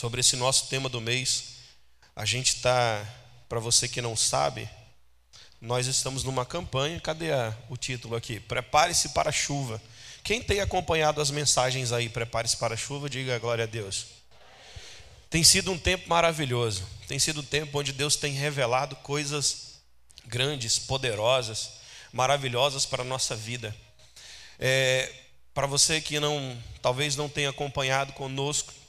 sobre esse nosso tema do mês. A gente está, para você que não sabe, nós estamos numa campanha. Cadê a, o título aqui? Prepare-se para a chuva. Quem tem acompanhado as mensagens aí, prepare-se para a chuva, diga glória a Deus. Tem sido um tempo maravilhoso. Tem sido um tempo onde Deus tem revelado coisas grandes, poderosas, maravilhosas para a nossa vida. É, para você que não, talvez não tenha acompanhado conosco,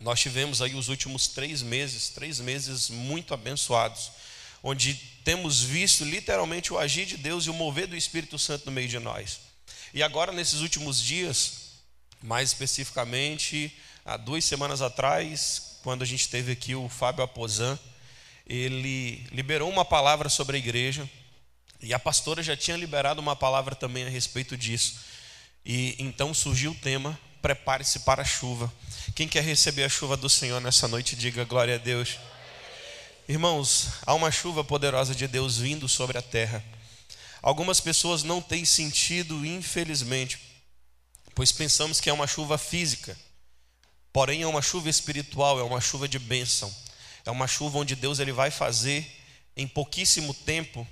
nós tivemos aí os últimos três meses, três meses muito abençoados, onde temos visto literalmente o agir de Deus e o mover do Espírito Santo no meio de nós. E agora, nesses últimos dias, mais especificamente, há duas semanas atrás, quando a gente teve aqui o Fábio Aposan, ele liberou uma palavra sobre a igreja, e a pastora já tinha liberado uma palavra também a respeito disso. E então surgiu o tema: prepare-se para a chuva. Quem quer receber a chuva do Senhor nessa noite, diga glória a Deus. Irmãos, há uma chuva poderosa de Deus vindo sobre a terra. Algumas pessoas não têm sentido, infelizmente, pois pensamos que é uma chuva física. Porém, é uma chuva espiritual, é uma chuva de bênção. É uma chuva onde Deus ele vai fazer em pouquíssimo tempo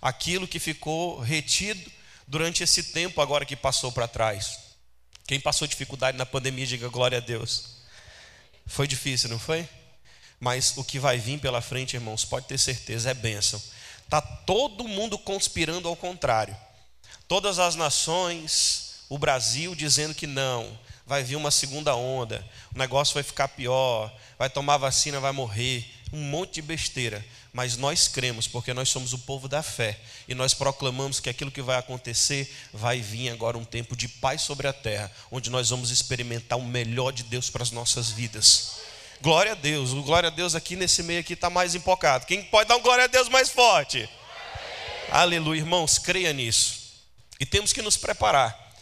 aquilo que ficou retido durante esse tempo agora que passou para trás. Quem passou dificuldade na pandemia, diga glória a Deus. Foi difícil, não foi? Mas o que vai vir pela frente, irmãos, pode ter certeza, é bênção. Está todo mundo conspirando ao contrário. Todas as nações, o Brasil dizendo que não, vai vir uma segunda onda, o negócio vai ficar pior, vai tomar vacina, vai morrer, um monte de besteira. Mas nós cremos, porque nós somos o povo da fé, e nós proclamamos que aquilo que vai acontecer vai vir agora um tempo de paz sobre a terra, onde nós vamos experimentar o melhor de Deus para as nossas vidas. Glória a Deus. O glória a Deus aqui nesse meio aqui está mais empolgado. Quem pode dar um glória a Deus mais forte? Aleluia, irmãos, creia nisso. E temos que nos preparar,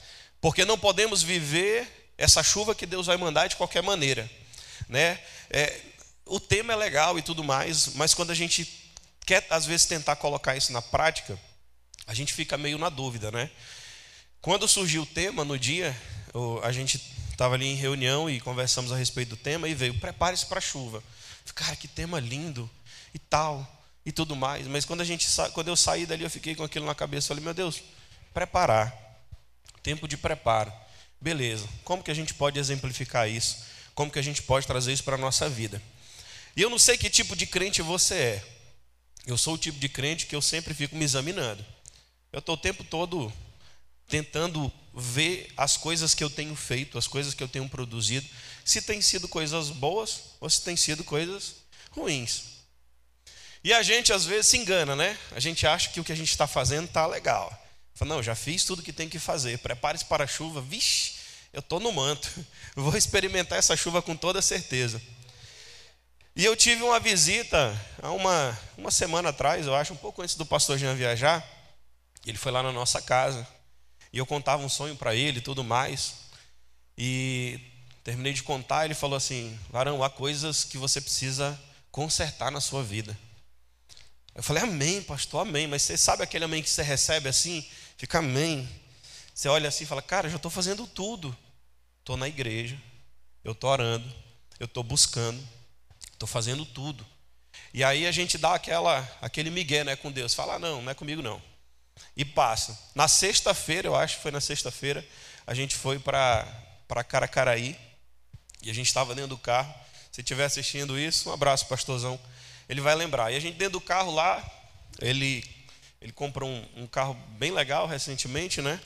porque não podemos viver essa chuva que Deus vai mandar de qualquer maneira, né? É, o tema é legal e tudo mais, mas quando a gente quer às vezes tentar colocar isso na prática, a gente fica meio na dúvida, né? Quando surgiu o tema no dia, a gente estava ali em reunião e conversamos a respeito do tema e veio, prepare-se para a chuva. Cara, que tema lindo e tal e tudo mais. Mas quando a gente quando eu saí dali, eu fiquei com aquilo na cabeça, falei, meu Deus, preparar. Tempo de preparo. Beleza. Como que a gente pode exemplificar isso? Como que a gente pode trazer isso para a nossa vida? E eu não sei que tipo de crente você é. Eu sou o tipo de crente que eu sempre fico me examinando. Eu estou o tempo todo tentando ver as coisas que eu tenho feito, as coisas que eu tenho produzido, se tem sido coisas boas ou se tem sido coisas ruins. E a gente às vezes se engana, né? A gente acha que o que a gente está fazendo está legal. Fala, não, já fiz tudo que tem que fazer. Prepare-se para a chuva. Vixe, eu estou no manto. vou experimentar essa chuva com toda certeza. E eu tive uma visita há uma, uma semana atrás, eu acho, um pouco antes do pastor Jean viajar. Ele foi lá na nossa casa. E eu contava um sonho para ele e tudo mais. E terminei de contar, ele falou assim: Varão, há coisas que você precisa consertar na sua vida. Eu falei, Amém, pastor, Amém. Mas você sabe aquele Amém que você recebe assim? Fica Amém. Você olha assim e fala: Cara, já estou fazendo tudo. Estou na igreja, eu estou orando, eu estou buscando, estou fazendo tudo. E aí a gente dá aquela, aquele migué né, com Deus. Fala: ah, Não, não é comigo não e passa. Na sexta-feira, eu acho que foi na sexta-feira, a gente foi para Caracaraí e a gente estava dentro do carro. Se estiver assistindo isso, um abraço, pastorzão. Ele vai lembrar. E a gente dentro do carro lá, ele, ele comprou um, um carro bem legal recentemente, né?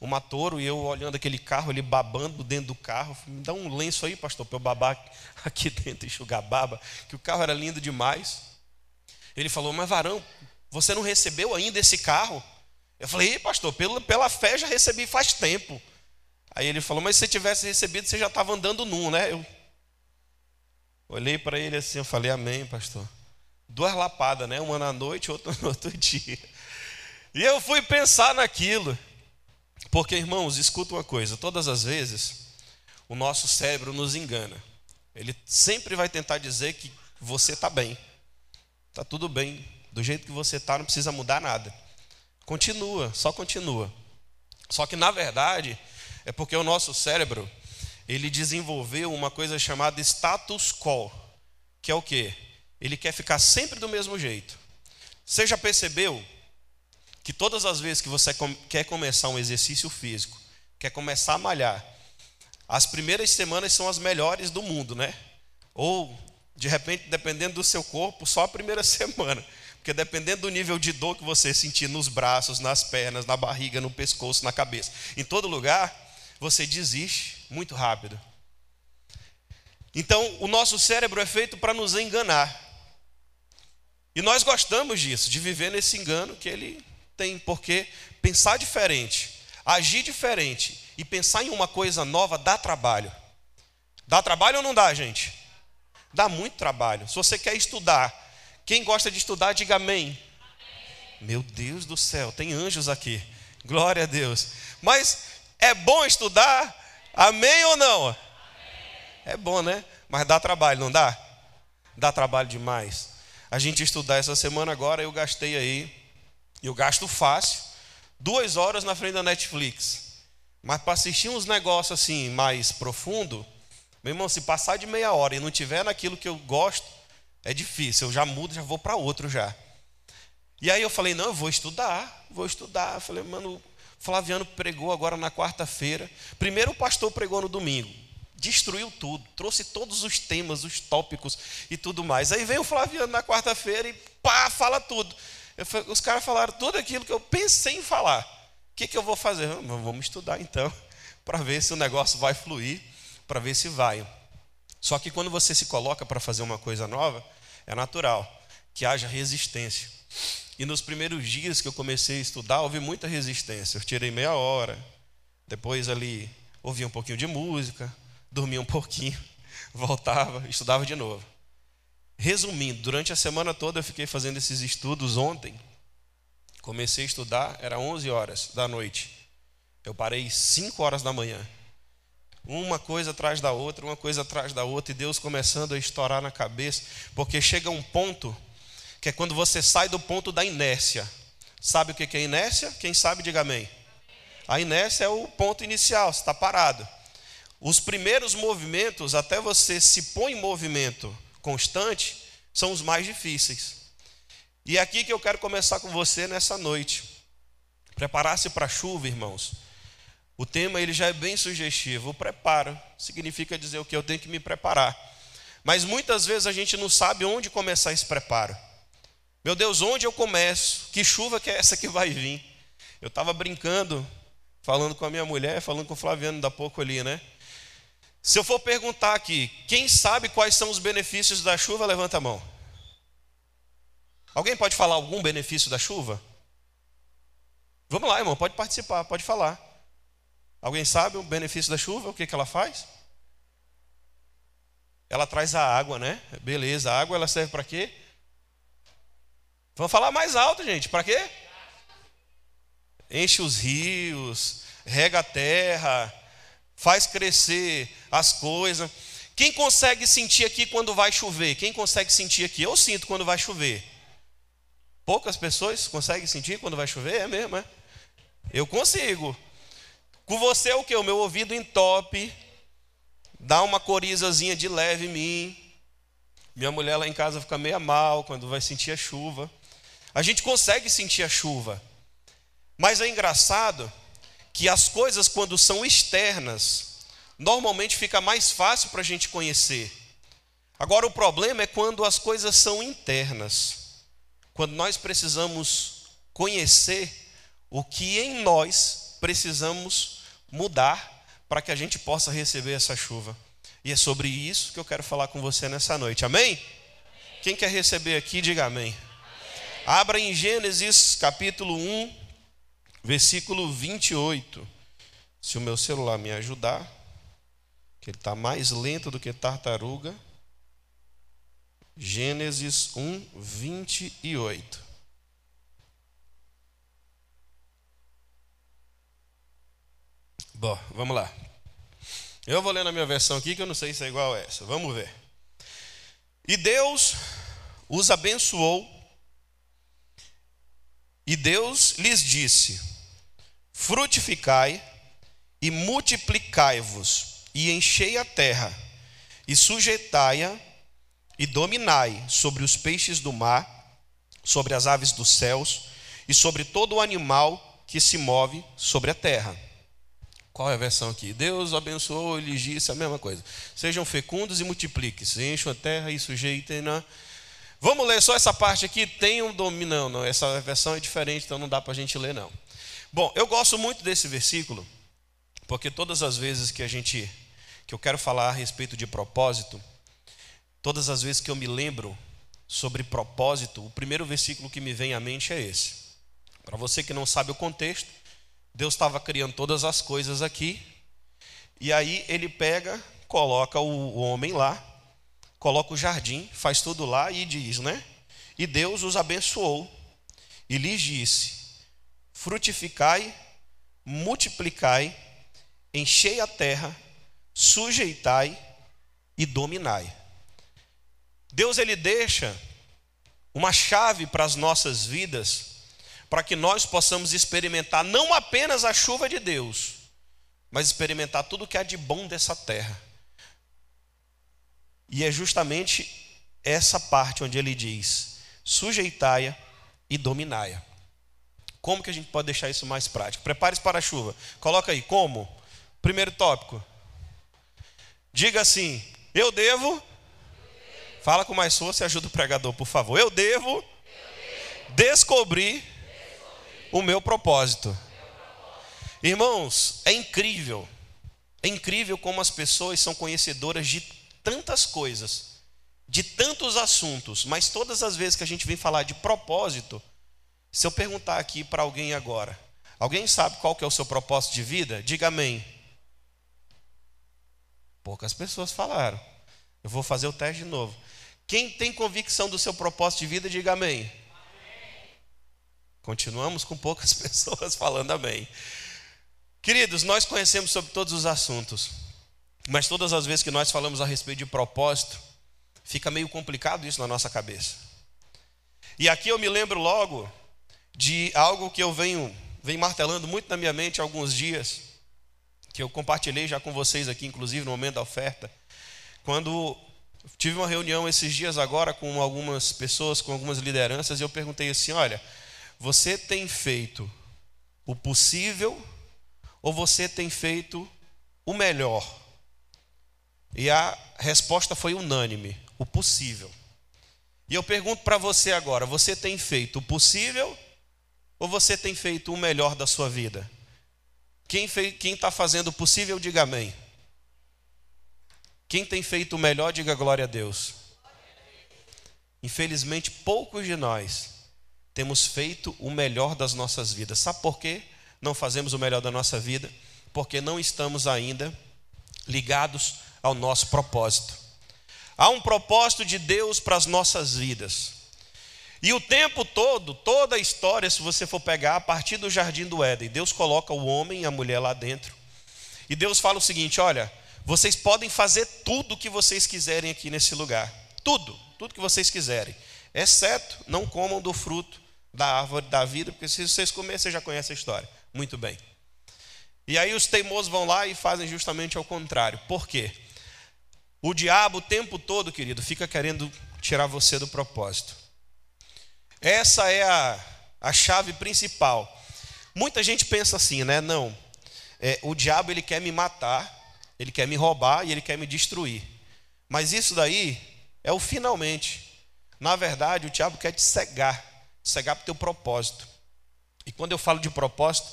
Uma Toro, e eu olhando aquele carro, ele babando dentro do carro. Me dá um lenço aí, pastor, para eu babar aqui dentro, enxugar baba, que o carro era lindo demais. Ele falou, mas varão, você não recebeu ainda esse carro? Eu falei, pastor, pela, pela fé já recebi faz tempo. Aí ele falou, mas se você tivesse recebido, você já estava andando num, né? Eu olhei para ele assim, eu falei, amém, pastor. Duas lapadas, né? Uma na noite, outra no outro dia. E eu fui pensar naquilo. Porque, irmãos, escuta uma coisa: todas as vezes, o nosso cérebro nos engana. Ele sempre vai tentar dizer que você está bem, está tudo bem, do jeito que você está, não precisa mudar nada. Continua, só continua. Só que na verdade é porque o nosso cérebro ele desenvolveu uma coisa chamada status quo, que é o quê? Ele quer ficar sempre do mesmo jeito. Você já percebeu que todas as vezes que você quer começar um exercício físico, quer começar a malhar, as primeiras semanas são as melhores do mundo, né? Ou, de repente, dependendo do seu corpo, só a primeira semana. Porque dependendo do nível de dor que você sentir nos braços, nas pernas, na barriga, no pescoço, na cabeça, em todo lugar, você desiste muito rápido. Então, o nosso cérebro é feito para nos enganar. E nós gostamos disso, de viver nesse engano que ele tem, porque pensar diferente, agir diferente e pensar em uma coisa nova dá trabalho. Dá trabalho ou não dá, gente? Dá muito trabalho. Se você quer estudar, quem gosta de estudar, diga amém. Meu Deus do céu, tem anjos aqui. Glória a Deus. Mas é bom estudar? Amém ou não? É bom, né? Mas dá trabalho, não dá? Dá trabalho demais. A gente estudar essa semana agora, eu gastei aí, eu gasto fácil, duas horas na frente da Netflix. Mas para assistir uns negócios assim mais profundo, meu irmão, se passar de meia hora e não tiver naquilo que eu gosto, é difícil. Eu já mudo, já vou para outro já. E aí eu falei, não, eu vou estudar, vou estudar. Eu falei, mano, Flaviano pregou agora na quarta-feira. Primeiro o pastor pregou no domingo. Destruiu tudo, trouxe todos os temas, os tópicos e tudo mais. Aí vem o Flaviano na quarta-feira e pá, fala tudo. Os caras falaram tudo aquilo que eu pensei em falar. O que, que eu vou fazer? Vamos estudar então, para ver se o negócio vai fluir para ver se vai. Só que quando você se coloca para fazer uma coisa nova, é natural que haja resistência. E nos primeiros dias que eu comecei a estudar, houve muita resistência. Eu tirei meia hora, depois ali ouvia um pouquinho de música, dormia um pouquinho, voltava, estudava de novo. Resumindo, durante a semana toda eu fiquei fazendo esses estudos ontem. Comecei a estudar, era 11 horas da noite. Eu parei 5 horas da manhã uma coisa atrás da outra, uma coisa atrás da outra, e Deus começando a estourar na cabeça, porque chega um ponto que é quando você sai do ponto da inércia. Sabe o que é inércia? Quem sabe, diga amém. A inércia é o ponto inicial, você está parado. Os primeiros movimentos, até você se pôr em movimento constante, são os mais difíceis. E é aqui que eu quero começar com você nessa noite. Preparar-se para a chuva, irmãos. O tema ele já é bem sugestivo. O preparo significa dizer o que eu tenho que me preparar. Mas muitas vezes a gente não sabe onde começar esse preparo. Meu Deus, onde eu começo? Que chuva que é essa que vai vir? Eu estava brincando, falando com a minha mulher, falando com o Flaviano da pouco ali, né? Se eu for perguntar aqui, quem sabe quais são os benefícios da chuva, levanta a mão. Alguém pode falar algum benefício da chuva? Vamos lá, irmão, pode participar, pode falar. Alguém sabe o benefício da chuva? O que, que ela faz? Ela traz a água, né? Beleza, a água ela serve para quê? Vamos falar mais alto, gente. Para quê? Enche os rios, rega a terra, faz crescer as coisas. Quem consegue sentir aqui quando vai chover? Quem consegue sentir aqui? Eu sinto quando vai chover. Poucas pessoas conseguem sentir quando vai chover? É mesmo, é? Eu consigo. Com você é o que? O meu ouvido entope, dá uma corizazinha de leve em mim. Minha mulher lá em casa fica meio mal quando vai sentir a chuva. A gente consegue sentir a chuva. Mas é engraçado que as coisas, quando são externas, normalmente fica mais fácil para a gente conhecer. Agora, o problema é quando as coisas são internas. Quando nós precisamos conhecer o que em nós precisamos mudar para que a gente possa receber essa chuva. E é sobre isso que eu quero falar com você nessa noite. Amém? Quem quer receber aqui, diga amém. amém. Abra em Gênesis capítulo 1, versículo 28. Se o meu celular me ajudar, que ele está mais lento do que tartaruga. Gênesis 1, 28. Bom, vamos lá. Eu vou ler na minha versão aqui, que eu não sei se é igual a essa. Vamos ver. E Deus os abençoou, e Deus lhes disse: Frutificai e multiplicai-vos, e enchei a terra, e sujeitai-a, e dominai sobre os peixes do mar, sobre as aves dos céus, e sobre todo o animal que se move sobre a terra. Qual é a versão aqui? Deus abençoou e lhes disse a mesma coisa. Sejam fecundos e multipliquem-se, encham a terra e sujeitem-na. Vamos ler só essa parte aqui. Tenham domínio. Não, não, essa versão é diferente, então não dá para a gente ler, não. Bom, eu gosto muito desse versículo, porque todas as vezes que a gente, que eu quero falar a respeito de propósito, todas as vezes que eu me lembro sobre propósito, o primeiro versículo que me vem à mente é esse. Para você que não sabe o contexto, Deus estava criando todas as coisas aqui, e aí ele pega, coloca o homem lá, coloca o jardim, faz tudo lá e diz, né? E Deus os abençoou e lhes disse: frutificai, multiplicai, enchei a terra, sujeitai e dominai. Deus ele deixa uma chave para as nossas vidas, para que nós possamos experimentar não apenas a chuva de Deus, mas experimentar tudo que há de bom dessa terra. E é justamente essa parte onde ele diz: sujeitai-a e dominai-a. Como que a gente pode deixar isso mais prático? Prepare-se para a chuva. Coloca aí, como? Primeiro tópico. Diga assim: eu devo. Fala com mais força e ajuda o pregador, por favor. Eu devo, descobrir, o meu propósito. Irmãos, é incrível. É incrível como as pessoas são conhecedoras de tantas coisas, de tantos assuntos, mas todas as vezes que a gente vem falar de propósito, se eu perguntar aqui para alguém agora, alguém sabe qual que é o seu propósito de vida? Diga amém. Poucas pessoas falaram. Eu vou fazer o teste de novo. Quem tem convicção do seu propósito de vida, diga amém. amém. Continuamos com poucas pessoas falando amém. Queridos, nós conhecemos sobre todos os assuntos, mas todas as vezes que nós falamos a respeito de propósito, fica meio complicado isso na nossa cabeça. E aqui eu me lembro logo de algo que eu venho, venho martelando muito na minha mente há alguns dias, que eu compartilhei já com vocês aqui, inclusive no momento da oferta. Quando tive uma reunião esses dias agora com algumas pessoas, com algumas lideranças, e eu perguntei assim: olha, você tem feito o possível ou você tem feito o melhor? E a resposta foi unânime: o possível. E eu pergunto para você agora: você tem feito o possível ou você tem feito o melhor da sua vida? Quem está fazendo o possível, diga amém. Quem tem feito o melhor, diga glória a Deus. Infelizmente, poucos de nós temos feito o melhor das nossas vidas. Sabe por quê? Não fazemos o melhor da nossa vida? Porque não estamos ainda ligados ao nosso propósito. Há um propósito de Deus para as nossas vidas. E o tempo todo, toda a história, se você for pegar a partir do jardim do Éden, Deus coloca o homem e a mulher lá dentro. E Deus fala o seguinte: olha, vocês podem fazer tudo o que vocês quiserem aqui nesse lugar. Tudo, tudo que vocês quiserem. Exceto não comam do fruto da árvore da vida, porque se vocês comerem, você já conhece a história. Muito bem. E aí os teimosos vão lá e fazem justamente ao contrário. Por quê? O diabo o tempo todo, querido, fica querendo tirar você do propósito. Essa é a, a chave principal. Muita gente pensa assim, né? Não, é, o diabo ele quer me matar, ele quer me roubar e ele quer me destruir. Mas isso daí é o finalmente. Na verdade, o diabo quer te cegar, cegar para o teu propósito. E quando eu falo de propósito,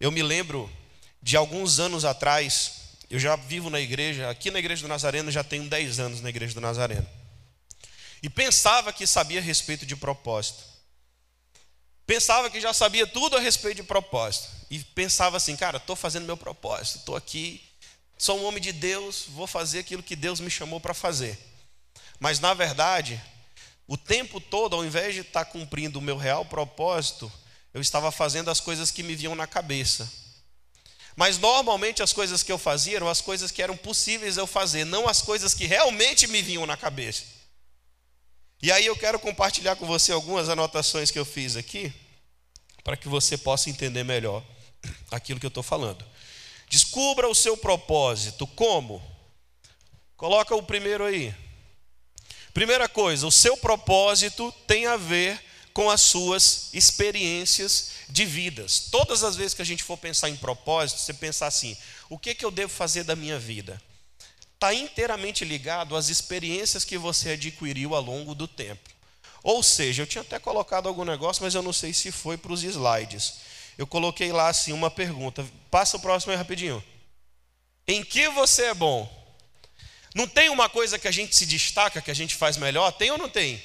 eu me lembro de alguns anos atrás, eu já vivo na igreja, aqui na igreja do Nazareno, já tenho 10 anos na igreja do Nazareno e pensava que sabia a respeito de propósito. Pensava que já sabia tudo a respeito de propósito. E pensava assim, cara, estou fazendo meu propósito, estou aqui, sou um homem de Deus, vou fazer aquilo que Deus me chamou para fazer. Mas na verdade, o tempo todo, ao invés de estar tá cumprindo o meu real propósito, eu estava fazendo as coisas que me vinham na cabeça. Mas normalmente as coisas que eu fazia eram as coisas que eram possíveis eu fazer, não as coisas que realmente me vinham na cabeça. E aí eu quero compartilhar com você algumas anotações que eu fiz aqui, para que você possa entender melhor aquilo que eu estou falando. Descubra o seu propósito. Como? Coloca o primeiro aí. Primeira coisa, o seu propósito tem a ver com as suas experiências de vidas. Todas as vezes que a gente for pensar em propósito, você pensar assim: o que, que eu devo fazer da minha vida? Está inteiramente ligado às experiências que você adquiriu ao longo do tempo. Ou seja, eu tinha até colocado algum negócio, mas eu não sei se foi para os slides. Eu coloquei lá assim uma pergunta. Passa o próximo aí rapidinho. Em que você é bom? Não tem uma coisa que a gente se destaca, que a gente faz melhor? Tem ou não tem?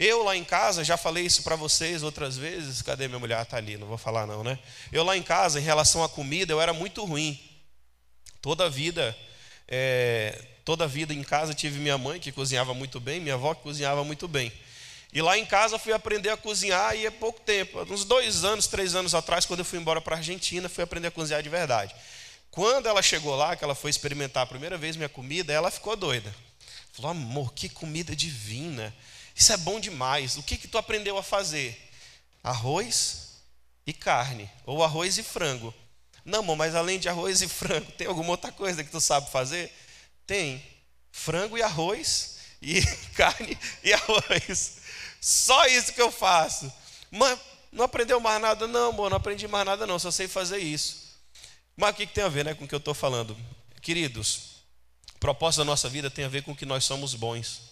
Eu lá em casa, já falei isso para vocês outras vezes. Cadê minha mulher? Está ali, não vou falar não, né? Eu lá em casa, em relação à comida, eu era muito ruim. Toda a vida, é, toda a vida em casa tive minha mãe que cozinhava muito bem, minha avó que cozinhava muito bem. E lá em casa fui aprender a cozinhar e é pouco tempo, uns dois anos, três anos atrás, quando eu fui embora para a Argentina, fui aprender a cozinhar de verdade. Quando ela chegou lá, que ela foi experimentar a primeira vez minha comida, ela ficou doida. Falou, amor, que comida divina. Isso é bom demais. O que que tu aprendeu a fazer? Arroz e carne, ou arroz e frango. Não, amor, mas além de arroz e frango, tem alguma outra coisa que tu sabe fazer? Tem. Frango e arroz e carne e arroz. Só isso que eu faço. Mas não aprendeu mais nada? Não, amor, não aprendi mais nada não, só sei fazer isso. Mas o que, tem a ver né, com o que eu estou falando? Queridos, o propósito da nossa vida tem a ver com que nós somos bons.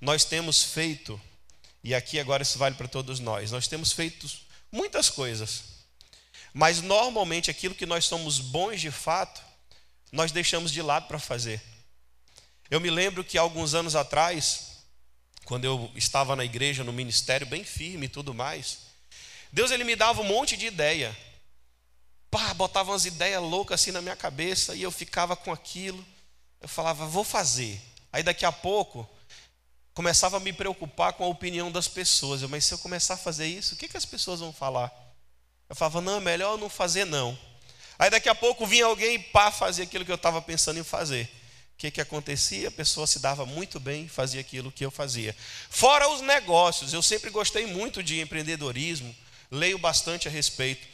Nós temos feito, e aqui agora isso vale para todos nós, nós temos feito muitas coisas, mas normalmente aquilo que nós somos bons de fato, nós deixamos de lado para fazer. Eu me lembro que alguns anos atrás, quando eu estava na igreja, no ministério, bem firme e tudo mais, Deus ele me dava um monte de ideia pá, botava umas ideias loucas assim na minha cabeça e eu ficava com aquilo. Eu falava, vou fazer. Aí daqui a pouco, começava a me preocupar com a opinião das pessoas. Eu, mas se eu começar a fazer isso, o que, que as pessoas vão falar? Eu falava, não, é melhor não fazer não. Aí daqui a pouco vinha alguém e pá, fazia aquilo que eu estava pensando em fazer. O que, que acontecia? A pessoa se dava muito bem e fazia aquilo que eu fazia. Fora os negócios, eu sempre gostei muito de empreendedorismo, leio bastante a respeito.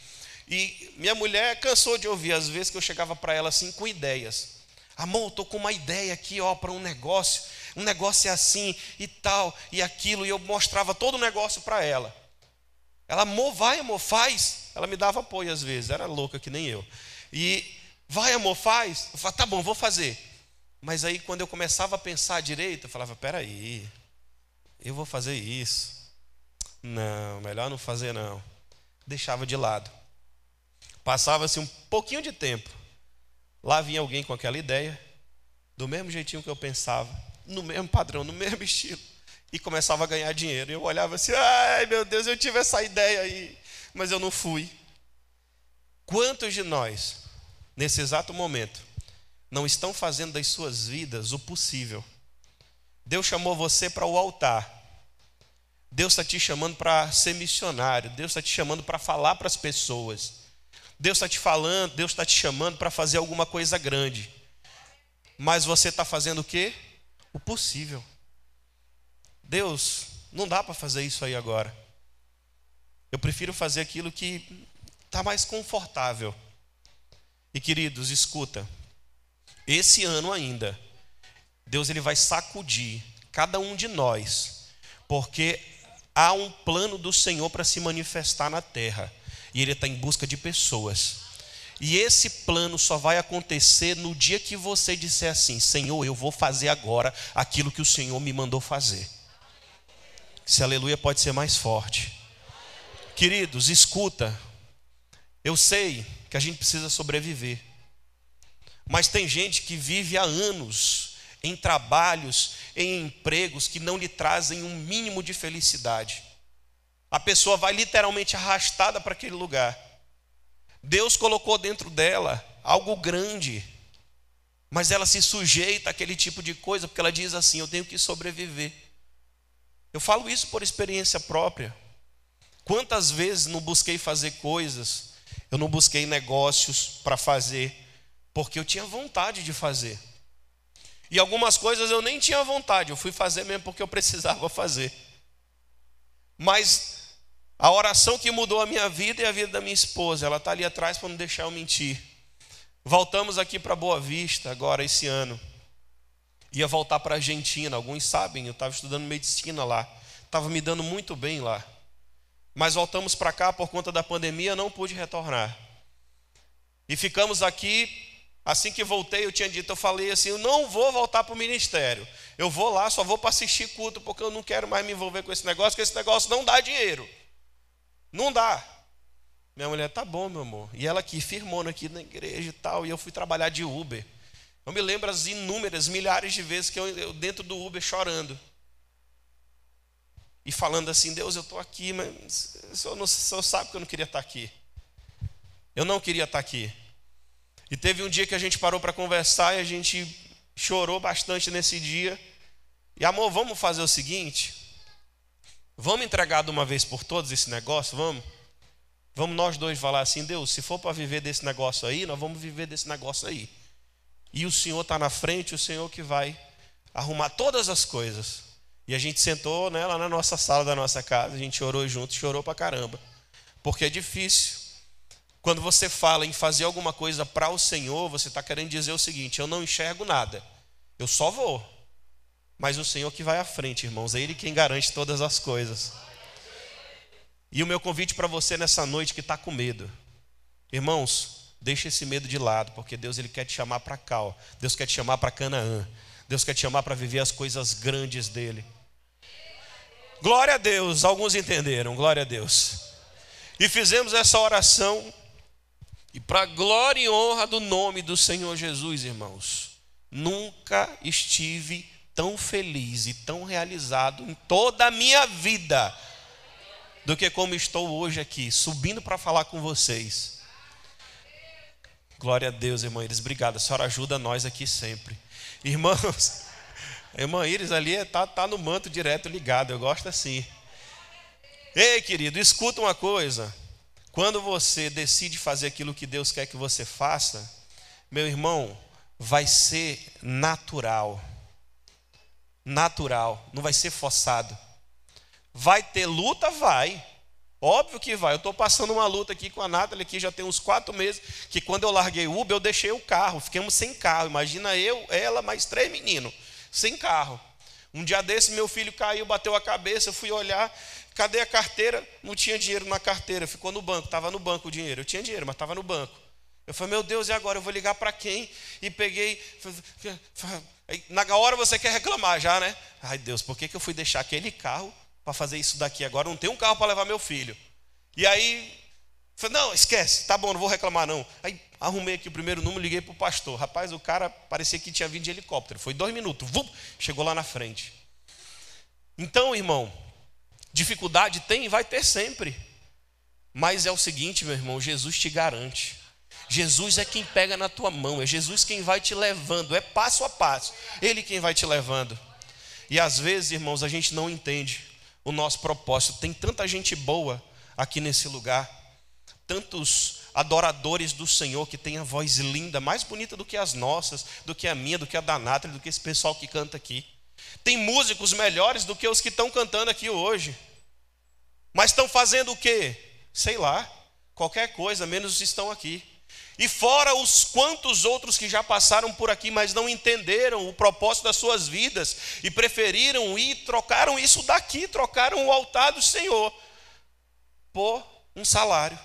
E minha mulher cansou de ouvir às vezes que eu chegava para ela assim com ideias. Amor, estou com uma ideia aqui, ó, para um negócio. Um negócio é assim e tal e aquilo. E eu mostrava todo o negócio para ela. Ela, amor, vai, amor, faz. Ela me dava apoio às vezes, era louca que nem eu. E, vai, amor, faz. Eu falava, tá bom, vou fazer. Mas aí, quando eu começava a pensar direito, eu falava, peraí, eu vou fazer isso. Não, melhor não fazer não. Deixava de lado. Passava-se um pouquinho de tempo. Lá vinha alguém com aquela ideia, do mesmo jeitinho que eu pensava, no mesmo padrão, no mesmo estilo, e começava a ganhar dinheiro. Eu olhava assim: ai meu Deus, eu tive essa ideia aí, mas eu não fui. Quantos de nós, nesse exato momento, não estão fazendo das suas vidas o possível? Deus chamou você para o altar. Deus está te chamando para ser missionário. Deus está te chamando para falar para as pessoas. Deus está te falando, Deus está te chamando para fazer alguma coisa grande. Mas você está fazendo o quê? O possível. Deus, não dá para fazer isso aí agora. Eu prefiro fazer aquilo que está mais confortável. E queridos, escuta. Esse ano ainda, Deus ele vai sacudir cada um de nós, porque há um plano do Senhor para se manifestar na terra e ele está em busca de pessoas. E esse plano só vai acontecer no dia que você disser assim: Senhor, eu vou fazer agora aquilo que o Senhor me mandou fazer. Se aleluia pode ser mais forte. Queridos, escuta. Eu sei que a gente precisa sobreviver. Mas tem gente que vive há anos em trabalhos, em empregos que não lhe trazem um mínimo de felicidade a pessoa vai literalmente arrastada para aquele lugar. Deus colocou dentro dela algo grande, mas ela se sujeita àquele tipo de coisa, porque ela diz assim: eu tenho que sobreviver. Eu falo isso por experiência própria. Quantas vezes não busquei fazer coisas, eu não busquei negócios para fazer, porque eu tinha vontade de fazer. E algumas coisas eu nem tinha vontade, eu fui fazer mesmo porque eu precisava fazer. Mas a oração que mudou a minha vida e a vida da minha esposa, ela está ali atrás para não deixar eu mentir. Voltamos aqui para Boa Vista agora esse ano. Ia voltar para a Argentina, alguns sabem, eu estava estudando medicina lá. Estava me dando muito bem lá. Mas voltamos para cá por conta da pandemia, não pude retornar. E ficamos aqui, assim que voltei, eu tinha dito, eu falei assim, eu não vou voltar para o ministério. Eu vou lá, só vou para assistir culto, porque eu não quero mais me envolver com esse negócio, porque esse negócio não dá dinheiro. Não dá. Minha mulher, tá bom, meu amor. E ela aqui, firmou aqui na igreja e tal, e eu fui trabalhar de Uber. Eu me lembro as inúmeras, milhares de vezes que eu, eu dentro do Uber chorando. E falando assim, Deus, eu estou aqui, mas o senhor, não, o senhor sabe que eu não queria estar aqui. Eu não queria estar aqui. E teve um dia que a gente parou para conversar e a gente chorou bastante nesse dia. E amor, vamos fazer o seguinte: vamos entregar de uma vez por todas esse negócio? Vamos? Vamos nós dois falar assim: Deus, se for para viver desse negócio aí, nós vamos viver desse negócio aí. E o Senhor está na frente, o Senhor que vai arrumar todas as coisas. E a gente sentou né, lá na nossa sala da nossa casa, a gente orou junto, chorou pra caramba. Porque é difícil. Quando você fala em fazer alguma coisa para o Senhor, você está querendo dizer o seguinte: eu não enxergo nada, eu só vou. Mas o Senhor que vai à frente, irmãos, é Ele quem garante todas as coisas. E o meu convite para você nessa noite que está com medo, irmãos, deixe esse medo de lado, porque Deus ele quer te chamar para ó. Deus quer te chamar para Canaã, Deus quer te chamar para viver as coisas grandes dele. Glória a Deus, alguns entenderam, glória a Deus. E fizemos essa oração, e para glória e honra do nome do Senhor Jesus, irmãos, nunca estive tão feliz e tão realizado em toda a minha vida do que como estou hoje aqui, subindo para falar com vocês. Glória a Deus, irmã Iris, obrigado. A senhora ajuda nós aqui sempre. Irmãos, a irmã Iris ali está tá no manto direto ligado, eu gosto assim. Ei, querido, escuta uma coisa. Quando você decide fazer aquilo que Deus quer que você faça, meu irmão, vai ser natural. Natural, não vai ser forçado. Vai ter luta? Vai. Óbvio que vai. Eu estou passando uma luta aqui com a Nathalie, que já tem uns quatro meses, que quando eu larguei o Uber, eu deixei o carro. Ficamos sem carro. Imagina eu, ela, mais três meninos, sem carro. Um dia desse, meu filho caiu, bateu a cabeça, eu fui olhar, cadê a carteira? Não tinha dinheiro na carteira, ficou no banco, estava no banco o dinheiro. Eu tinha dinheiro, mas estava no banco. Eu falei, meu Deus, e agora? Eu vou ligar para quem? E peguei. Na hora você quer reclamar já, né? Ai Deus, por que, que eu fui deixar aquele carro para fazer isso daqui agora, não tem um carro para levar meu filho. E aí, não, esquece, tá bom, não vou reclamar não. Aí arrumei aqui o primeiro número, liguei para o pastor. Rapaz, o cara parecia que tinha vindo de helicóptero. Foi dois minutos, vum, chegou lá na frente. Então, irmão, dificuldade tem e vai ter sempre. Mas é o seguinte, meu irmão, Jesus te garante. Jesus é quem pega na tua mão, é Jesus quem vai te levando, é passo a passo, Ele quem vai te levando. E às vezes, irmãos, a gente não entende o nosso propósito. Tem tanta gente boa aqui nesse lugar, tantos adoradores do Senhor que tem a voz linda, mais bonita do que as nossas, do que a minha, do que a da Nathalie, do que esse pessoal que canta aqui. Tem músicos melhores do que os que estão cantando aqui hoje. Mas estão fazendo o quê? Sei lá, qualquer coisa, menos estão aqui. E fora os quantos outros que já passaram por aqui, mas não entenderam o propósito das suas vidas e preferiram ir, trocaram isso daqui, trocaram o altar do Senhor por um salário.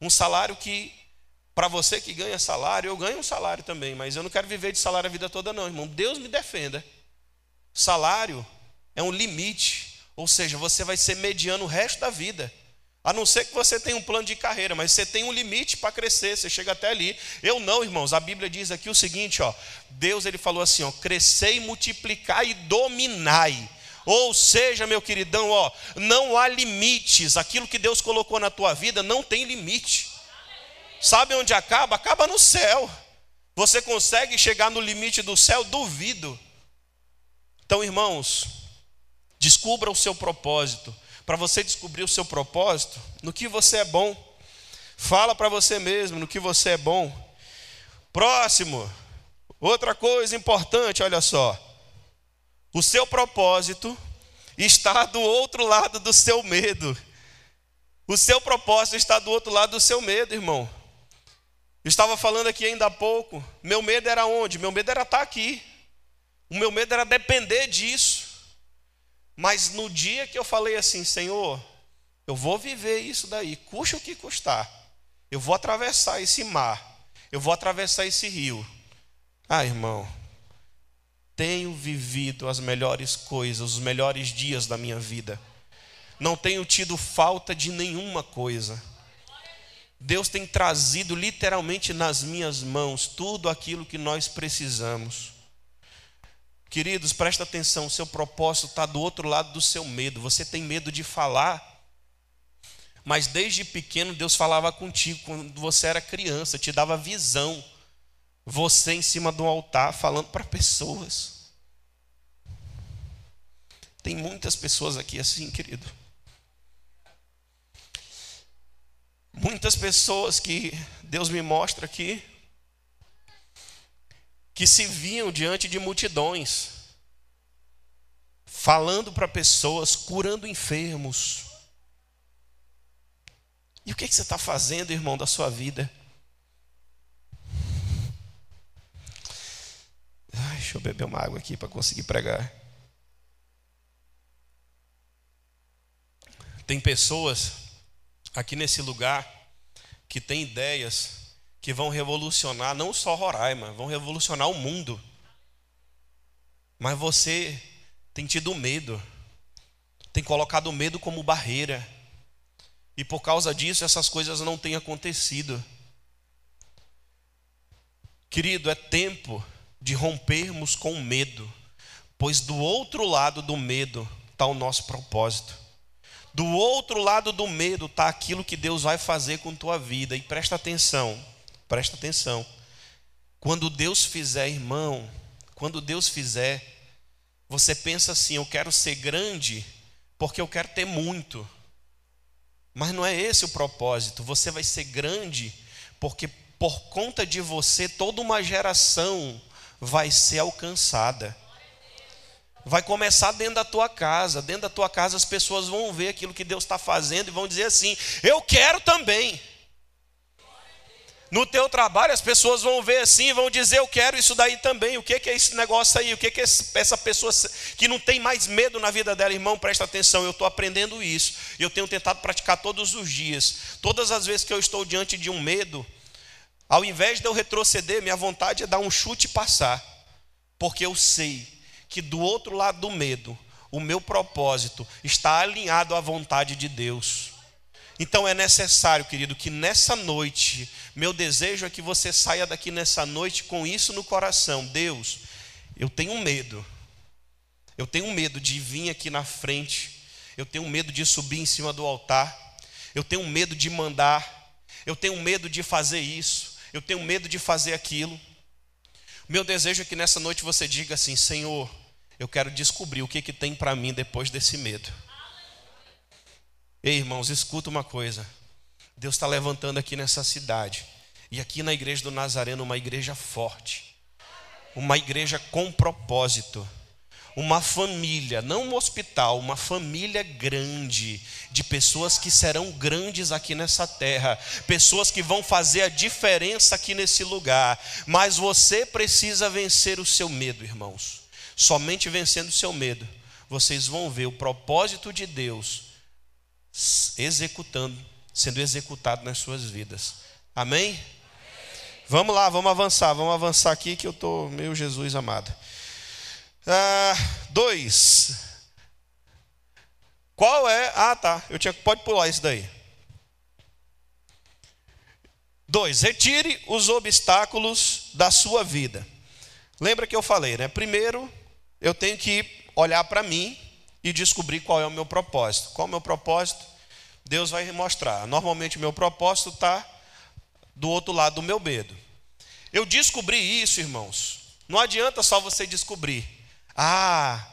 Um salário que, para você que ganha salário, eu ganho um salário também, mas eu não quero viver de salário a vida toda, não, irmão. Deus me defenda. Salário é um limite, ou seja, você vai ser mediano o resto da vida. A não ser que você tenha um plano de carreira, mas você tem um limite para crescer, você chega até ali. Eu não, irmãos. A Bíblia diz aqui o seguinte, ó. Deus ele falou assim, ó, crescei, multiplicai e dominai. Ou seja, meu queridão, ó, não há limites. Aquilo que Deus colocou na tua vida não tem limite. Sabe onde acaba? Acaba no céu. Você consegue chegar no limite do céu? Duvido. Então, irmãos, descubra o seu propósito para você descobrir o seu propósito, no que você é bom. Fala para você mesmo no que você é bom. Próximo, outra coisa importante, olha só. O seu propósito está do outro lado do seu medo. O seu propósito está do outro lado do seu medo, irmão. estava falando aqui ainda há pouco, meu medo era onde? Meu medo era estar aqui. O meu medo era depender disso. Mas no dia que eu falei assim, Senhor, eu vou viver isso daí, custe o que custar. Eu vou atravessar esse mar. Eu vou atravessar esse rio. Ah, irmão, tenho vivido as melhores coisas, os melhores dias da minha vida. Não tenho tido falta de nenhuma coisa. Deus tem trazido literalmente nas minhas mãos tudo aquilo que nós precisamos. Queridos, presta atenção, o seu propósito está do outro lado do seu medo. Você tem medo de falar, mas desde pequeno Deus falava contigo quando você era criança, te dava visão. Você em cima do altar falando para pessoas. Tem muitas pessoas aqui assim, querido. Muitas pessoas que Deus me mostra aqui que se viam diante de multidões, falando para pessoas, curando enfermos. E o que, que você está fazendo, irmão, da sua vida? Ai, deixa eu beber uma água aqui para conseguir pregar. Tem pessoas aqui nesse lugar que têm ideias que vão revolucionar não só Roraima, vão revolucionar o mundo. Mas você tem tido medo, tem colocado medo como barreira, e por causa disso essas coisas não têm acontecido. Querido, é tempo de rompermos com o medo, pois do outro lado do medo está o nosso propósito. Do outro lado do medo está aquilo que Deus vai fazer com tua vida. E presta atenção, Presta atenção. Quando Deus fizer, irmão, quando Deus fizer, você pensa assim: eu quero ser grande porque eu quero ter muito. Mas não é esse o propósito. Você vai ser grande porque por conta de você toda uma geração vai ser alcançada. Vai começar dentro da tua casa. Dentro da tua casa as pessoas vão ver aquilo que Deus está fazendo e vão dizer assim: eu quero também. No teu trabalho, as pessoas vão ver assim vão dizer: Eu quero isso daí também. O que é esse negócio aí? O que é essa pessoa que não tem mais medo na vida dela? Irmão, presta atenção. Eu estou aprendendo isso. Eu tenho tentado praticar todos os dias. Todas as vezes que eu estou diante de um medo, ao invés de eu retroceder, minha vontade é dar um chute e passar. Porque eu sei que do outro lado do medo, o meu propósito está alinhado à vontade de Deus. Então é necessário, querido, que nessa noite, meu desejo é que você saia daqui nessa noite com isso no coração. Deus, eu tenho medo. Eu tenho medo de vir aqui na frente. Eu tenho medo de subir em cima do altar. Eu tenho medo de mandar. Eu tenho medo de fazer isso. Eu tenho medo de fazer aquilo. Meu desejo é que nessa noite você diga assim: Senhor, eu quero descobrir o que, que tem para mim depois desse medo. Ei, irmãos, escuta uma coisa. Deus está levantando aqui nessa cidade, e aqui na igreja do Nazareno, uma igreja forte, uma igreja com propósito, uma família, não um hospital, uma família grande, de pessoas que serão grandes aqui nessa terra, pessoas que vão fazer a diferença aqui nesse lugar, mas você precisa vencer o seu medo, irmãos. Somente vencendo o seu medo, vocês vão ver o propósito de Deus executando, sendo executado nas suas vidas. Amém? Amém? Vamos lá, vamos avançar, vamos avançar aqui que eu estou, meu Jesus amado. Ah, dois. Qual é? Ah, tá. Eu tinha, pode pular isso daí. Dois. Retire os obstáculos da sua vida. Lembra que eu falei, né? Primeiro, eu tenho que olhar para mim e descobrir qual é o meu propósito. Qual é o meu propósito? Deus vai mostrar. Normalmente o meu propósito está do outro lado do meu medo. Eu descobri isso, irmãos. Não adianta só você descobrir. Ah,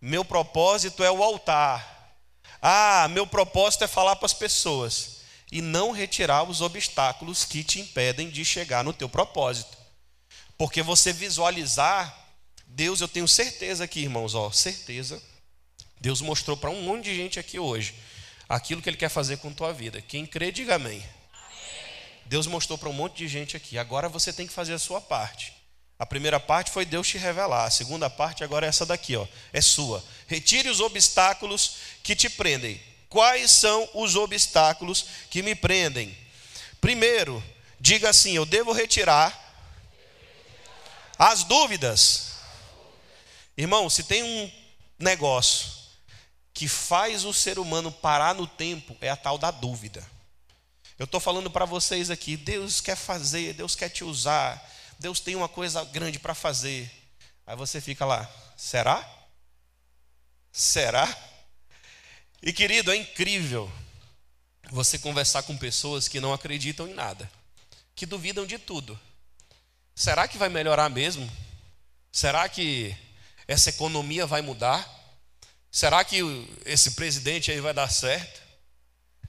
meu propósito é o altar. Ah, meu propósito é falar para as pessoas. E não retirar os obstáculos que te impedem de chegar no teu propósito. Porque você visualizar, Deus, eu tenho certeza aqui, irmãos, ó, certeza Deus mostrou para um monte de gente aqui hoje aquilo que Ele quer fazer com tua vida. Quem crê, diga amém. amém. Deus mostrou para um monte de gente aqui. Agora você tem que fazer a sua parte. A primeira parte foi Deus te revelar. A segunda parte agora é essa daqui, ó. É sua. Retire os obstáculos que te prendem. Quais são os obstáculos que me prendem? Primeiro, diga assim: eu devo retirar as dúvidas. Irmão, se tem um negócio que faz o ser humano parar no tempo, é a tal da dúvida. Eu estou falando para vocês aqui: Deus quer fazer, Deus quer te usar, Deus tem uma coisa grande para fazer. Aí você fica lá: será? Será? E querido, é incrível você conversar com pessoas que não acreditam em nada, que duvidam de tudo. Será que vai melhorar mesmo? Será que essa economia vai mudar? Será que esse presidente aí vai dar certo?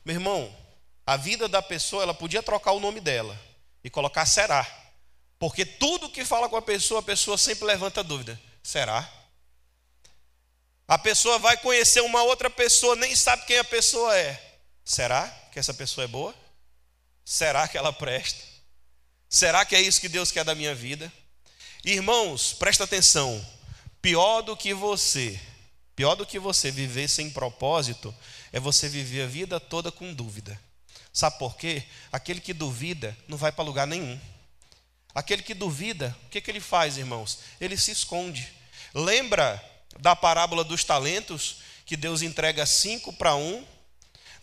Meu irmão, a vida da pessoa, ela podia trocar o nome dela e colocar será. Porque tudo que fala com a pessoa, a pessoa sempre levanta dúvida. Será? A pessoa vai conhecer uma outra pessoa, nem sabe quem a pessoa é. Será que essa pessoa é boa? Será que ela presta? Será que é isso que Deus quer da minha vida? Irmãos, presta atenção. Pior do que você, pior do que você viver sem propósito, é você viver a vida toda com dúvida. Sabe por quê? Aquele que duvida não vai para lugar nenhum. Aquele que duvida, o que, que ele faz, irmãos? Ele se esconde. Lembra da parábola dos talentos, que Deus entrega cinco para um,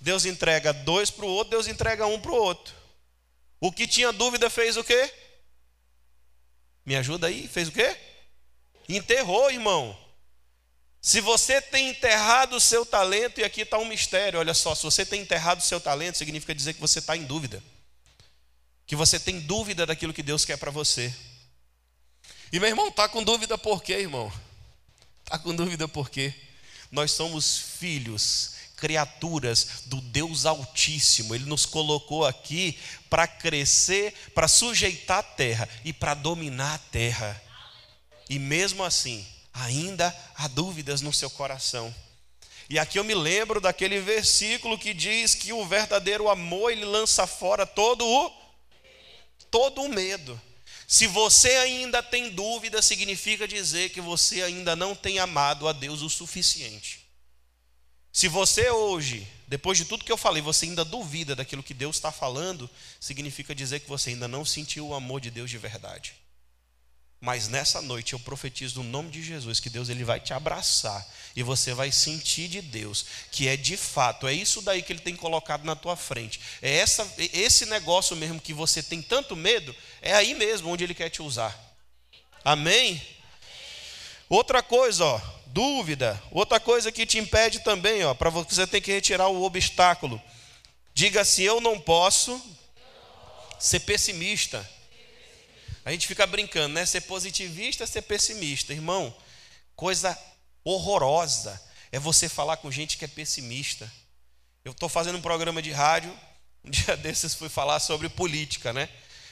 Deus entrega dois para o outro, Deus entrega um para o outro. O que tinha dúvida fez o quê? Me ajuda aí? Fez o quê? Enterrou, irmão. Se você tem enterrado o seu talento, e aqui está um mistério, olha só, se você tem enterrado o seu talento, significa dizer que você está em dúvida. Que você tem dúvida daquilo que Deus quer para você. E meu irmão, está com dúvida por quê, irmão? Está com dúvida por quê? Nós somos filhos, criaturas do Deus Altíssimo. Ele nos colocou aqui para crescer, para sujeitar a terra e para dominar a terra. E mesmo assim, ainda há dúvidas no seu coração. E aqui eu me lembro daquele versículo que diz que o verdadeiro amor ele lança fora todo o todo o medo. Se você ainda tem dúvida, significa dizer que você ainda não tem amado a Deus o suficiente. Se você hoje, depois de tudo que eu falei, você ainda duvida daquilo que Deus está falando, significa dizer que você ainda não sentiu o amor de Deus de verdade. Mas nessa noite eu profetizo no nome de Jesus que Deus ele vai te abraçar e você vai sentir de Deus que é de fato, é isso daí que ele tem colocado na tua frente. É essa esse negócio mesmo que você tem tanto medo, é aí mesmo onde ele quer te usar. Amém? Outra coisa, ó, dúvida, outra coisa que te impede também, ó, para você ter que retirar o obstáculo. Diga assim: eu não posso ser pessimista. A gente fica brincando, né? Ser positivista, ser pessimista. Irmão, coisa horrorosa é você falar com gente que é pessimista. Eu estou fazendo um programa de rádio, um dia desses fui falar sobre política, né?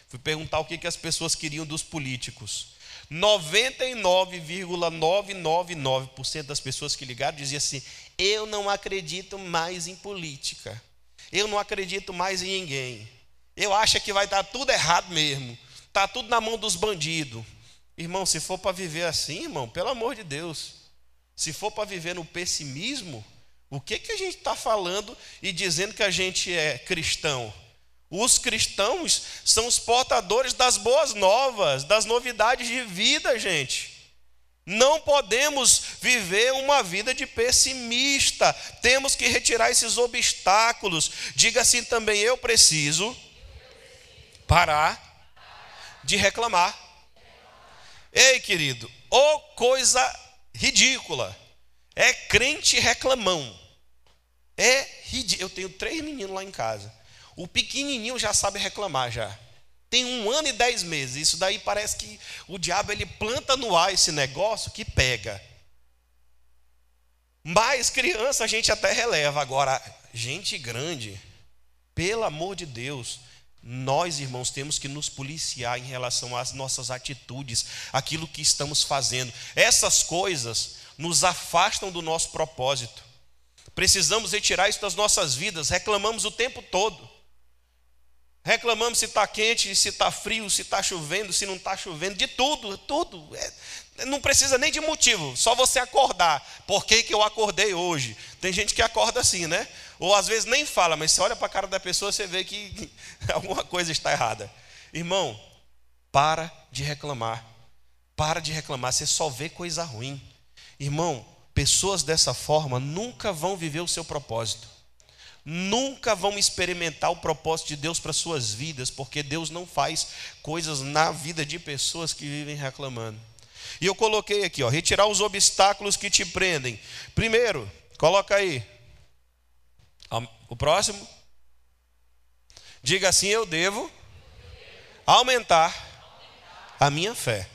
Fui perguntar o que, que as pessoas queriam dos políticos. 99,999% das pessoas que ligaram diziam assim: Eu não acredito mais em política. Eu não acredito mais em ninguém. Eu acho que vai dar tudo errado mesmo. Está tudo na mão dos bandidos. Irmão, se for para viver assim, irmão, pelo amor de Deus. Se for para viver no pessimismo, o que, que a gente está falando e dizendo que a gente é cristão? Os cristãos são os portadores das boas novas, das novidades de vida, gente. Não podemos viver uma vida de pessimista. Temos que retirar esses obstáculos. Diga assim também: eu preciso parar de reclamar. Ei, querido, ô coisa ridícula. É crente reclamão. É ridículo. Eu tenho três meninos lá em casa. O pequenininho já sabe reclamar já. Tem um ano e dez meses. Isso daí parece que o diabo ele planta no ar esse negócio que pega. Mas criança a gente até releva. Agora, gente grande, pelo amor de Deus, nós, irmãos, temos que nos policiar em relação às nossas atitudes, aquilo que estamos fazendo. Essas coisas nos afastam do nosso propósito. Precisamos retirar isso das nossas vidas, reclamamos o tempo todo. Reclamamos se está quente, se está frio, se está chovendo, se não está chovendo, de tudo, tudo. É, não precisa nem de motivo, só você acordar. Por que, que eu acordei hoje? Tem gente que acorda assim, né? Ou às vezes nem fala, mas você olha para a cara da pessoa, você vê que alguma coisa está errada. Irmão, para de reclamar. Para de reclamar, você só vê coisa ruim. Irmão, pessoas dessa forma nunca vão viver o seu propósito nunca vão experimentar o propósito de Deus para suas vidas, porque Deus não faz coisas na vida de pessoas que vivem reclamando. E eu coloquei aqui, ó, retirar os obstáculos que te prendem. Primeiro, coloca aí. O próximo. Diga assim: eu devo aumentar a minha fé.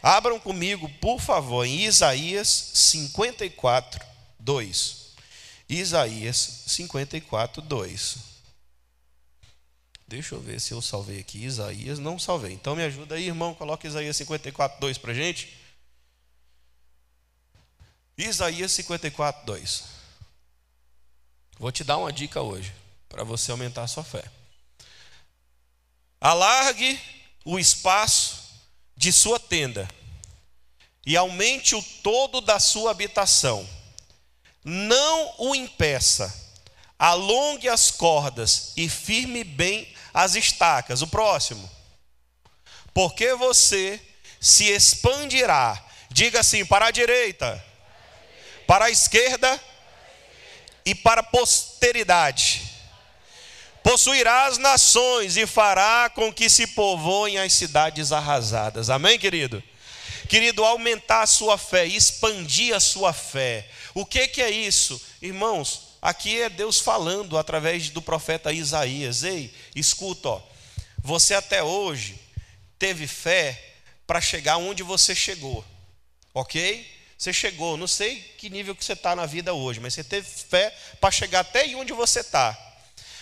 Abram comigo, por favor, em Isaías 54, 2. Isaías 54, 2. Deixa eu ver se eu salvei aqui. Isaías, não salvei. Então me ajuda aí, irmão. Coloca Isaías 54, 2 para gente. Isaías 54, 2. Vou te dar uma dica hoje, para você aumentar a sua fé. Alargue o espaço de sua tenda e aumente o todo da sua habitação não o impeça. Alongue as cordas e firme bem as estacas. O próximo. Porque você se expandirá. Diga assim: para a direita, para a esquerda e para posteridade. Possuirá as nações e fará com que se povoem as cidades arrasadas. Amém, querido? Querido, aumentar a sua fé, expandir a sua fé o que, que é isso? Irmãos, aqui é Deus falando através do profeta Isaías. Ei, escuta, ó, você até hoje teve fé para chegar onde você chegou, ok? Você chegou, não sei que nível que você está na vida hoje, mas você teve fé para chegar até onde você está.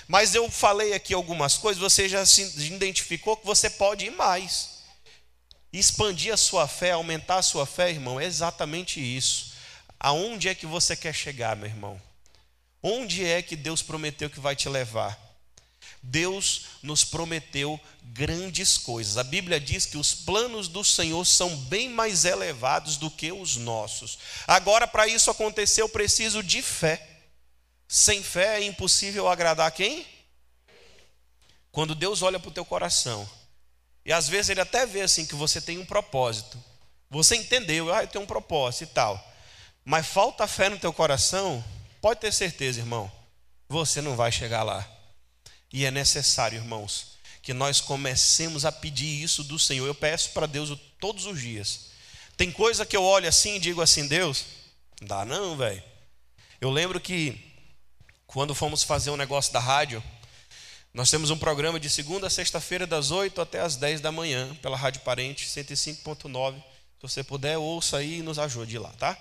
Mas eu falei aqui algumas coisas, você já se identificou que você pode ir mais. Expandir a sua fé, aumentar a sua fé, irmão, é exatamente isso. Aonde é que você quer chegar, meu irmão? Onde é que Deus prometeu que vai te levar? Deus nos prometeu grandes coisas. A Bíblia diz que os planos do Senhor são bem mais elevados do que os nossos. Agora, para isso acontecer, eu preciso de fé. Sem fé é impossível agradar quem? Quando Deus olha para o teu coração, e às vezes Ele até vê assim que você tem um propósito. Você entendeu, ah, eu tenho um propósito e tal mas falta fé no teu coração, pode ter certeza, irmão, você não vai chegar lá. E é necessário, irmãos, que nós comecemos a pedir isso do Senhor. Eu peço para Deus todos os dias. Tem coisa que eu olho assim e digo assim, Deus, não dá não, velho. Eu lembro que quando fomos fazer um negócio da rádio, nós temos um programa de segunda a sexta-feira, das 8 até as 10 da manhã, pela Rádio Parente 105.9. Se você puder, ouça aí e nos ajude lá, tá?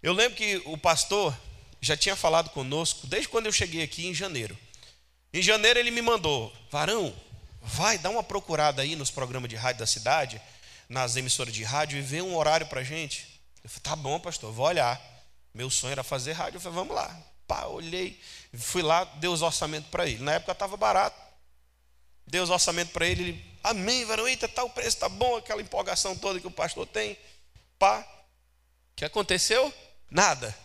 Eu lembro que o pastor já tinha falado conosco desde quando eu cheguei aqui em janeiro. Em janeiro ele me mandou, varão, vai dar uma procurada aí nos programas de rádio da cidade, nas emissoras de rádio e vê um horário para gente. Eu falei, tá bom, pastor, vou olhar. Meu sonho era fazer rádio. Eu falei, vamos lá. Pá, olhei, fui lá, dei os orçamentos para ele. Na época estava barato. Dei os orçamentos para ele, ele, amém, varão, eita, tá, o preço tá bom, aquela empolgação toda que o pastor tem. Pá, o que aconteceu? Nada.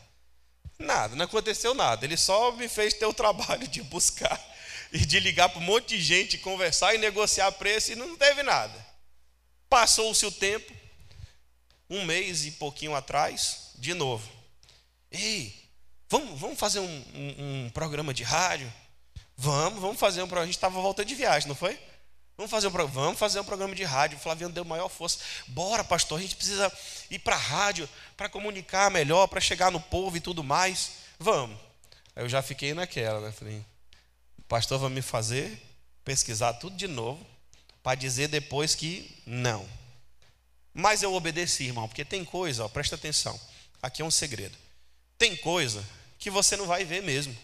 Nada, não aconteceu nada. Ele só me fez ter o trabalho de buscar e de ligar para um monte de gente, conversar e negociar preço e não teve nada. Passou-se o tempo, um mês e pouquinho atrás, de novo. Ei, vamos, vamos fazer um, um, um programa de rádio? Vamos, vamos fazer um programa. A gente estava voltando de viagem, não foi? Vamos fazer, um, vamos fazer um programa de rádio. O Flaviano deu maior força. Bora, pastor, a gente precisa ir para a rádio para comunicar melhor, para chegar no povo e tudo mais. Vamos. Aí eu já fiquei naquela, né? Falei, o pastor vai me fazer pesquisar tudo de novo, para dizer depois que não. Mas eu obedeci, irmão, porque tem coisa, ó, presta atenção. Aqui é um segredo. Tem coisa que você não vai ver mesmo,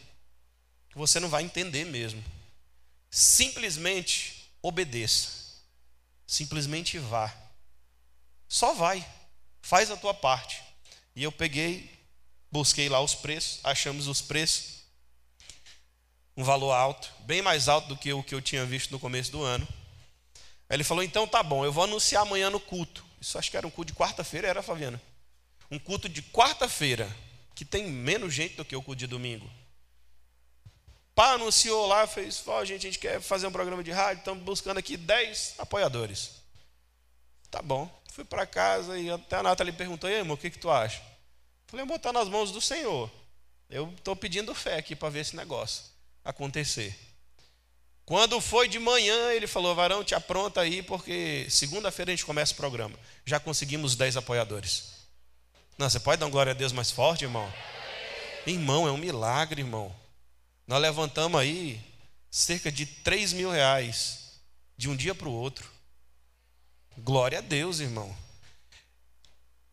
que você não vai entender mesmo. Simplesmente obedeça. Simplesmente vá. Só vai. Faz a tua parte. E eu peguei, busquei lá os preços, achamos os preços. Um valor alto, bem mais alto do que o que eu tinha visto no começo do ano. Aí ele falou: então tá bom, eu vou anunciar amanhã no culto. Isso acho que era um culto de quarta-feira, era, Fabiana? Um culto de quarta-feira, que tem menos gente do que o culto de domingo. Pá anunciou lá, fez, ó, oh, gente, a gente quer fazer um programa de rádio, estamos buscando aqui 10 apoiadores. Tá bom. Fui para casa e até a Nathalie perguntou, e aí, irmão, o que, que tu acha? Falei, vou botar nas mãos do Senhor. Eu estou pedindo fé aqui para ver esse negócio acontecer. Quando foi de manhã, ele falou: Varão, te apronta aí, porque segunda-feira a gente começa o programa. Já conseguimos 10 apoiadores. Não, você pode dar glória a Deus mais forte, irmão? Irmão, é um milagre, irmão. Nós levantamos aí cerca de 3 mil reais de um dia para o outro. Glória a Deus, irmão.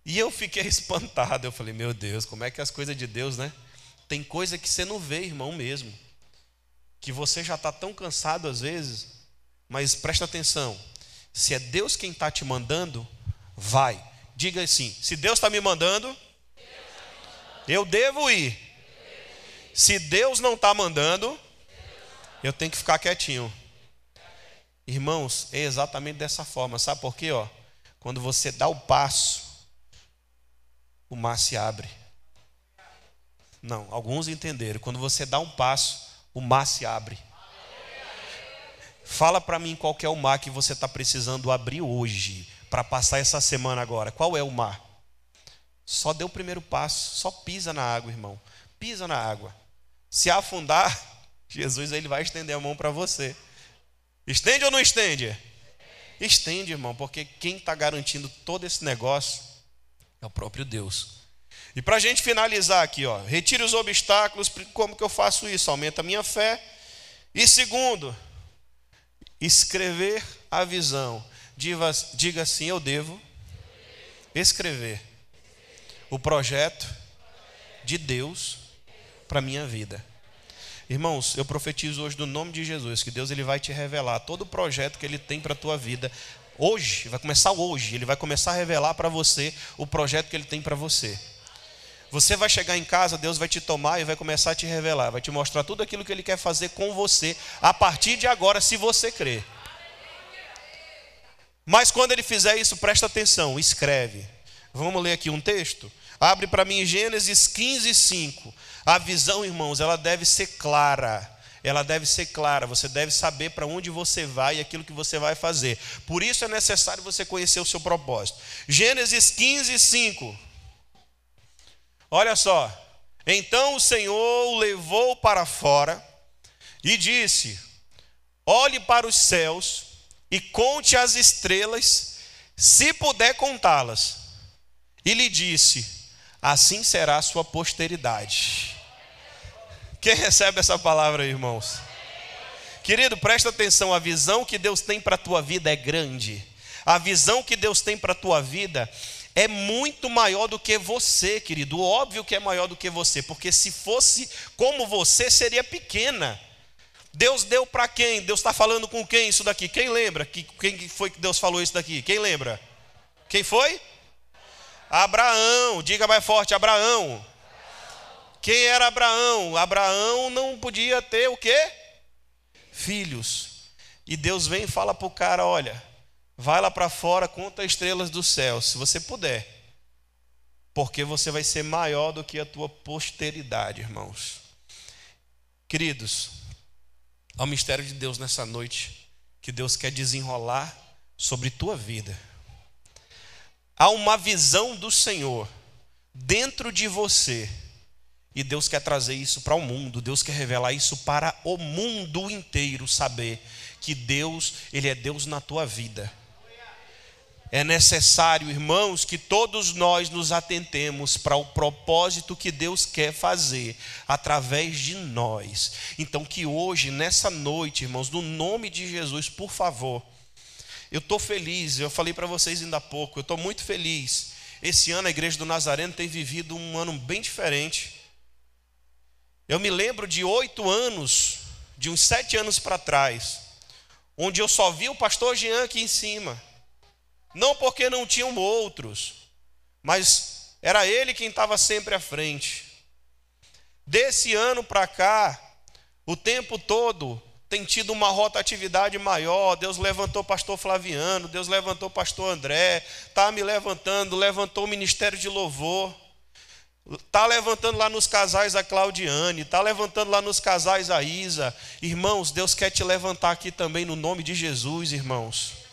E eu fiquei espantado. Eu falei, meu Deus, como é que as coisas de Deus, né? Tem coisa que você não vê, irmão, mesmo que você já está tão cansado às vezes, mas presta atenção: se é Deus quem está te mandando, vai. Diga assim: se Deus está me mandando, eu devo ir. Se Deus não está mandando, eu tenho que ficar quietinho. Irmãos, é exatamente dessa forma. Sabe por quê? Ó? Quando você dá o passo, o mar se abre. Não, alguns entenderam. Quando você dá um passo, o mar se abre. Fala para mim qual é o mar que você está precisando abrir hoje para passar essa semana agora. Qual é o mar? Só dê o primeiro passo, só pisa na água, irmão. Pisa na água. Se afundar, Jesus ele vai estender a mão para você. Estende ou não estende? Estende, irmão, porque quem está garantindo todo esse negócio é o próprio Deus. E para a gente finalizar aqui, ó, retire os obstáculos. Como que eu faço isso? Aumenta a minha fé. E segundo, escrever a visão. Diga, diga assim: eu devo escrever o projeto de Deus para minha vida. Irmãos, eu profetizo hoje no nome de Jesus que Deus ele vai te revelar todo o projeto que ele tem para a tua vida. Hoje, vai começar hoje, ele vai começar a revelar para você o projeto que ele tem para você. Você vai chegar em casa, Deus vai te tomar e vai começar a te revelar, vai te mostrar tudo aquilo que Ele quer fazer com você a partir de agora, se você crer. Mas quando Ele fizer isso, presta atenção, escreve. Vamos ler aqui um texto? Abre para mim Gênesis 15, 5. A visão, irmãos, ela deve ser clara. Ela deve ser clara. Você deve saber para onde você vai e aquilo que você vai fazer. Por isso é necessário você conhecer o seu propósito. Gênesis 15, 5. Olha só. Então o Senhor o levou para fora e disse: Olhe para os céus e conte as estrelas, se puder contá-las. E lhe disse: Assim será a sua posteridade. Quem recebe essa palavra, irmãos? Querido, presta atenção, a visão que Deus tem para a tua vida é grande. A visão que Deus tem para a tua vida é muito maior do que você, querido. Óbvio que é maior do que você, porque se fosse como você, seria pequena. Deus deu para quem? Deus está falando com quem isso daqui? Quem lembra? Quem foi que Deus falou isso daqui? Quem lembra? Quem foi? Abraão. Diga mais forte, Abraão. Quem era Abraão? Abraão não podia ter o quê? Filhos. E Deus vem e fala para o cara: olha, Vai lá para fora, conta as estrelas do céu, se você puder. Porque você vai ser maior do que a tua posteridade, irmãos. Queridos, há um mistério de Deus nessa noite que Deus quer desenrolar sobre tua vida. Há uma visão do Senhor dentro de você. E Deus quer trazer isso para o mundo, Deus quer revelar isso para o mundo inteiro, saber que Deus, ele é Deus na tua vida. É necessário, irmãos, que todos nós nos atentemos para o propósito que Deus quer fazer através de nós. Então, que hoje, nessa noite, irmãos, no nome de Jesus, por favor, eu estou feliz, eu falei para vocês ainda há pouco, eu estou muito feliz. Esse ano a Igreja do Nazareno tem vivido um ano bem diferente. Eu me lembro de oito anos, de uns sete anos para trás, onde eu só vi o pastor Jean aqui em cima não porque não tinham outros, mas era ele quem estava sempre à frente. Desse ano para cá, o tempo todo tem tido uma rotatividade maior. Deus levantou o pastor Flaviano, Deus levantou o pastor André, está me levantando, levantou o ministério de louvor. Está levantando lá nos casais a Claudiane, está levantando lá nos casais a Isa. Irmãos, Deus quer te levantar aqui também no nome de Jesus, irmãos.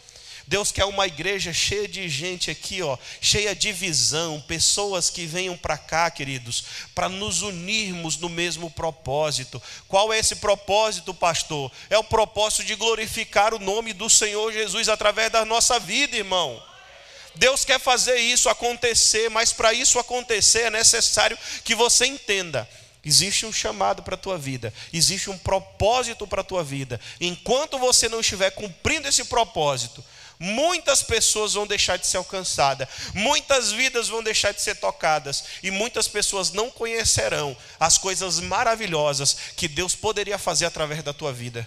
Deus quer uma igreja cheia de gente aqui, ó, cheia de visão, pessoas que venham para cá, queridos, para nos unirmos no mesmo propósito. Qual é esse propósito, pastor? É o propósito de glorificar o nome do Senhor Jesus através da nossa vida, irmão. Deus quer fazer isso acontecer, mas para isso acontecer é necessário que você entenda. Existe um chamado para a tua vida, existe um propósito para a tua vida. Enquanto você não estiver cumprindo esse propósito, muitas pessoas vão deixar de ser alcançadas, muitas vidas vão deixar de ser tocadas, e muitas pessoas não conhecerão as coisas maravilhosas que Deus poderia fazer através da tua vida.